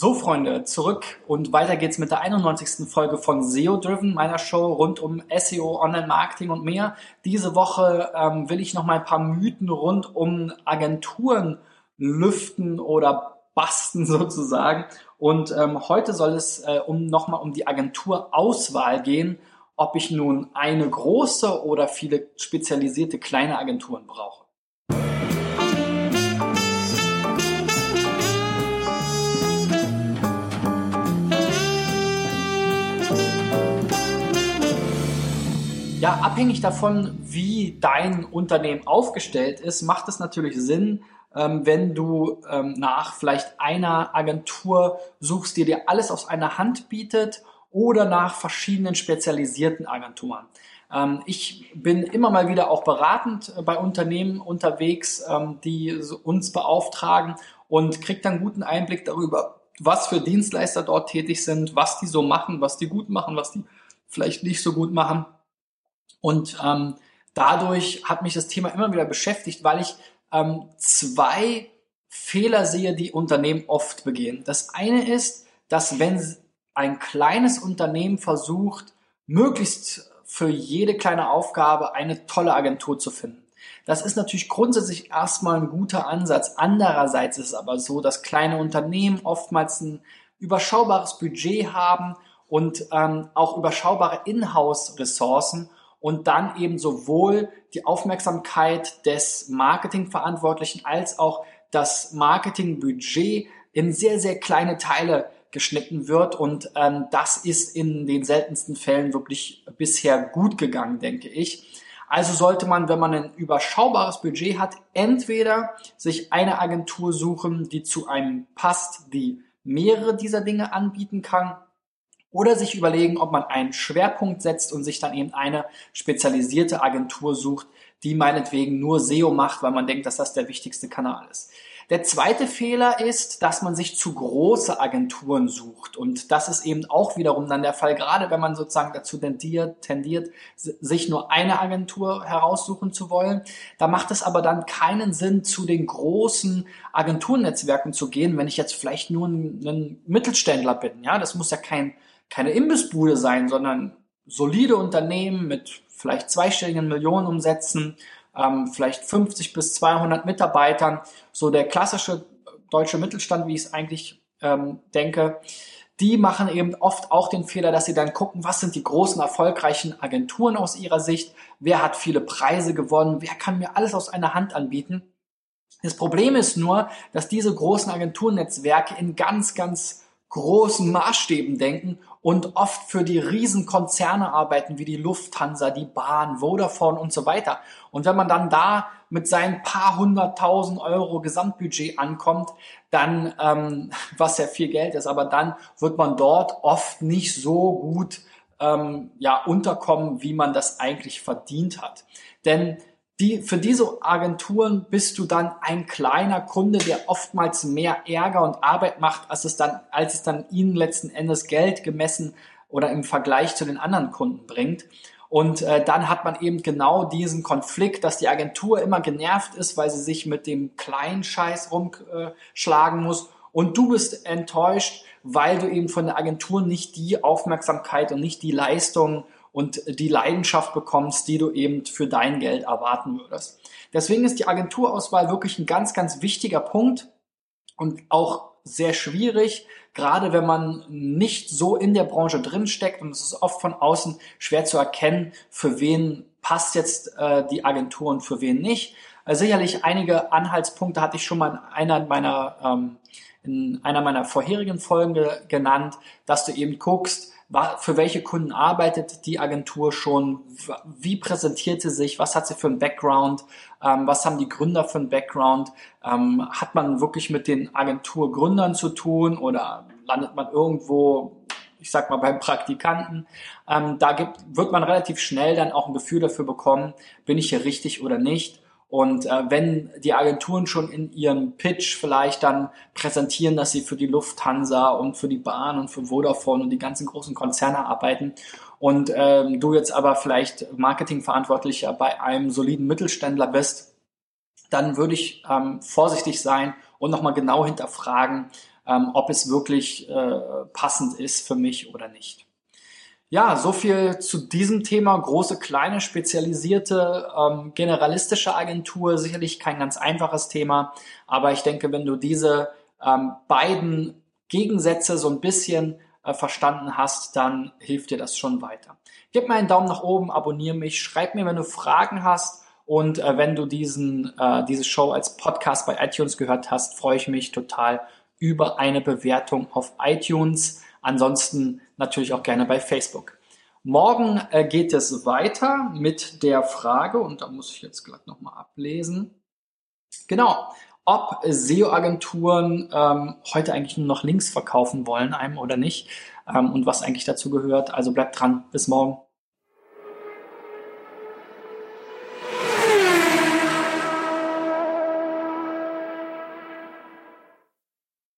So, Freunde, zurück und weiter geht's mit der 91. Folge von SEO Driven, meiner Show rund um SEO, Online-Marketing und mehr. Diese Woche ähm, will ich noch mal ein paar Mythen rund um Agenturen lüften oder basten sozusagen. Und ähm, heute soll es äh, um nochmal um die Agenturauswahl gehen, ob ich nun eine große oder viele spezialisierte kleine Agenturen brauche. Ja, abhängig davon, wie dein Unternehmen aufgestellt ist, macht es natürlich Sinn, ähm, wenn du ähm, nach vielleicht einer Agentur suchst, die dir alles aus einer Hand bietet oder nach verschiedenen spezialisierten Agenturen. Ähm, ich bin immer mal wieder auch beratend bei Unternehmen unterwegs, ähm, die uns beauftragen und krieg dann guten Einblick darüber, was für Dienstleister dort tätig sind, was die so machen, was die gut machen, was die vielleicht nicht so gut machen. Und ähm, dadurch hat mich das Thema immer wieder beschäftigt, weil ich ähm, zwei Fehler sehe, die Unternehmen oft begehen. Das eine ist, dass wenn ein kleines Unternehmen versucht, möglichst für jede kleine Aufgabe eine tolle Agentur zu finden. Das ist natürlich grundsätzlich erstmal ein guter Ansatz. Andererseits ist es aber so, dass kleine Unternehmen oftmals ein überschaubares Budget haben und ähm, auch überschaubare Inhouse-Ressourcen und dann eben sowohl die Aufmerksamkeit des Marketingverantwortlichen als auch das Marketingbudget in sehr, sehr kleine Teile geschnitten wird. Und ähm, das ist in den seltensten Fällen wirklich bisher gut gegangen, denke ich. Also sollte man, wenn man ein überschaubares Budget hat, entweder sich eine Agentur suchen, die zu einem passt, die mehrere dieser Dinge anbieten kann, oder sich überlegen, ob man einen Schwerpunkt setzt und sich dann eben eine spezialisierte Agentur sucht, die meinetwegen nur SEO macht, weil man denkt, dass das der wichtigste Kanal ist. Der zweite Fehler ist, dass man sich zu große Agenturen sucht. Und das ist eben auch wiederum dann der Fall, gerade wenn man sozusagen dazu tendiert, tendiert sich nur eine Agentur heraussuchen zu wollen. Da macht es aber dann keinen Sinn, zu den großen Agenturnetzwerken zu gehen, wenn ich jetzt vielleicht nur ein, Mittelständler bin. Ja, das muss ja kein keine Imbissbude sein, sondern solide Unternehmen mit vielleicht zweistelligen Millionenumsätzen, ähm, vielleicht 50 bis 200 Mitarbeitern, so der klassische deutsche Mittelstand, wie ich es eigentlich ähm, denke, die machen eben oft auch den Fehler, dass sie dann gucken, was sind die großen erfolgreichen Agenturen aus ihrer Sicht, wer hat viele Preise gewonnen, wer kann mir alles aus einer Hand anbieten. Das Problem ist nur, dass diese großen Agenturnetzwerke in ganz, ganz großen Maßstäben denken und oft für die Riesenkonzerne arbeiten, wie die Lufthansa, die Bahn, Vodafone und so weiter. Und wenn man dann da mit seinen paar hunderttausend Euro Gesamtbudget ankommt, dann, ähm, was ja viel Geld ist, aber dann wird man dort oft nicht so gut ähm, ja, unterkommen, wie man das eigentlich verdient hat. Denn die, für diese Agenturen bist du dann ein kleiner Kunde, der oftmals mehr Ärger und Arbeit macht, als es dann, als es dann ihnen letzten Endes Geld gemessen oder im Vergleich zu den anderen Kunden bringt. Und äh, dann hat man eben genau diesen Konflikt, dass die Agentur immer genervt ist, weil sie sich mit dem kleinen Scheiß rumschlagen muss. Und du bist enttäuscht, weil du eben von der Agentur nicht die Aufmerksamkeit und nicht die Leistung und die Leidenschaft bekommst, die du eben für dein Geld erwarten würdest. Deswegen ist die Agenturauswahl wirklich ein ganz, ganz wichtiger Punkt und auch sehr schwierig, gerade wenn man nicht so in der Branche drin steckt und es ist oft von außen schwer zu erkennen, für wen passt jetzt äh, die Agentur und für wen nicht. Also sicherlich einige Anhaltspunkte hatte ich schon mal in einer meiner ähm, in einer meiner vorherigen Folgen genannt, dass du eben guckst, für welche Kunden arbeitet die Agentur schon, wie präsentiert sie sich, was hat sie für einen Background, ähm, was haben die Gründer für einen Background, ähm, hat man wirklich mit den Agenturgründern zu tun oder landet man irgendwo ich sag mal beim Praktikanten, ähm, da gibt, wird man relativ schnell dann auch ein Gefühl dafür bekommen, bin ich hier richtig oder nicht. Und äh, wenn die Agenturen schon in ihrem Pitch vielleicht dann präsentieren, dass sie für die Lufthansa und für die Bahn und für Vodafone und die ganzen großen Konzerne arbeiten und ähm, du jetzt aber vielleicht Marketingverantwortlicher bei einem soliden Mittelständler bist, dann würde ich ähm, vorsichtig sein und nochmal genau hinterfragen, ähm, ob es wirklich äh, passend ist für mich oder nicht. Ja, so viel zu diesem Thema. Große, kleine, spezialisierte, ähm, generalistische Agentur. Sicherlich kein ganz einfaches Thema, aber ich denke, wenn du diese ähm, beiden Gegensätze so ein bisschen äh, verstanden hast, dann hilft dir das schon weiter. Gib mir einen Daumen nach oben, abonniere mich, schreib mir, wenn du Fragen hast und äh, wenn du diesen, äh, diese Show als Podcast bei iTunes gehört hast, freue ich mich total über eine Bewertung auf iTunes. Ansonsten natürlich auch gerne bei Facebook. Morgen äh, geht es weiter mit der Frage, und da muss ich jetzt gleich nochmal ablesen. Genau, ob SEO-Agenturen ähm, heute eigentlich nur noch Links verkaufen wollen, einem oder nicht, ähm, und was eigentlich dazu gehört. Also bleibt dran, bis morgen.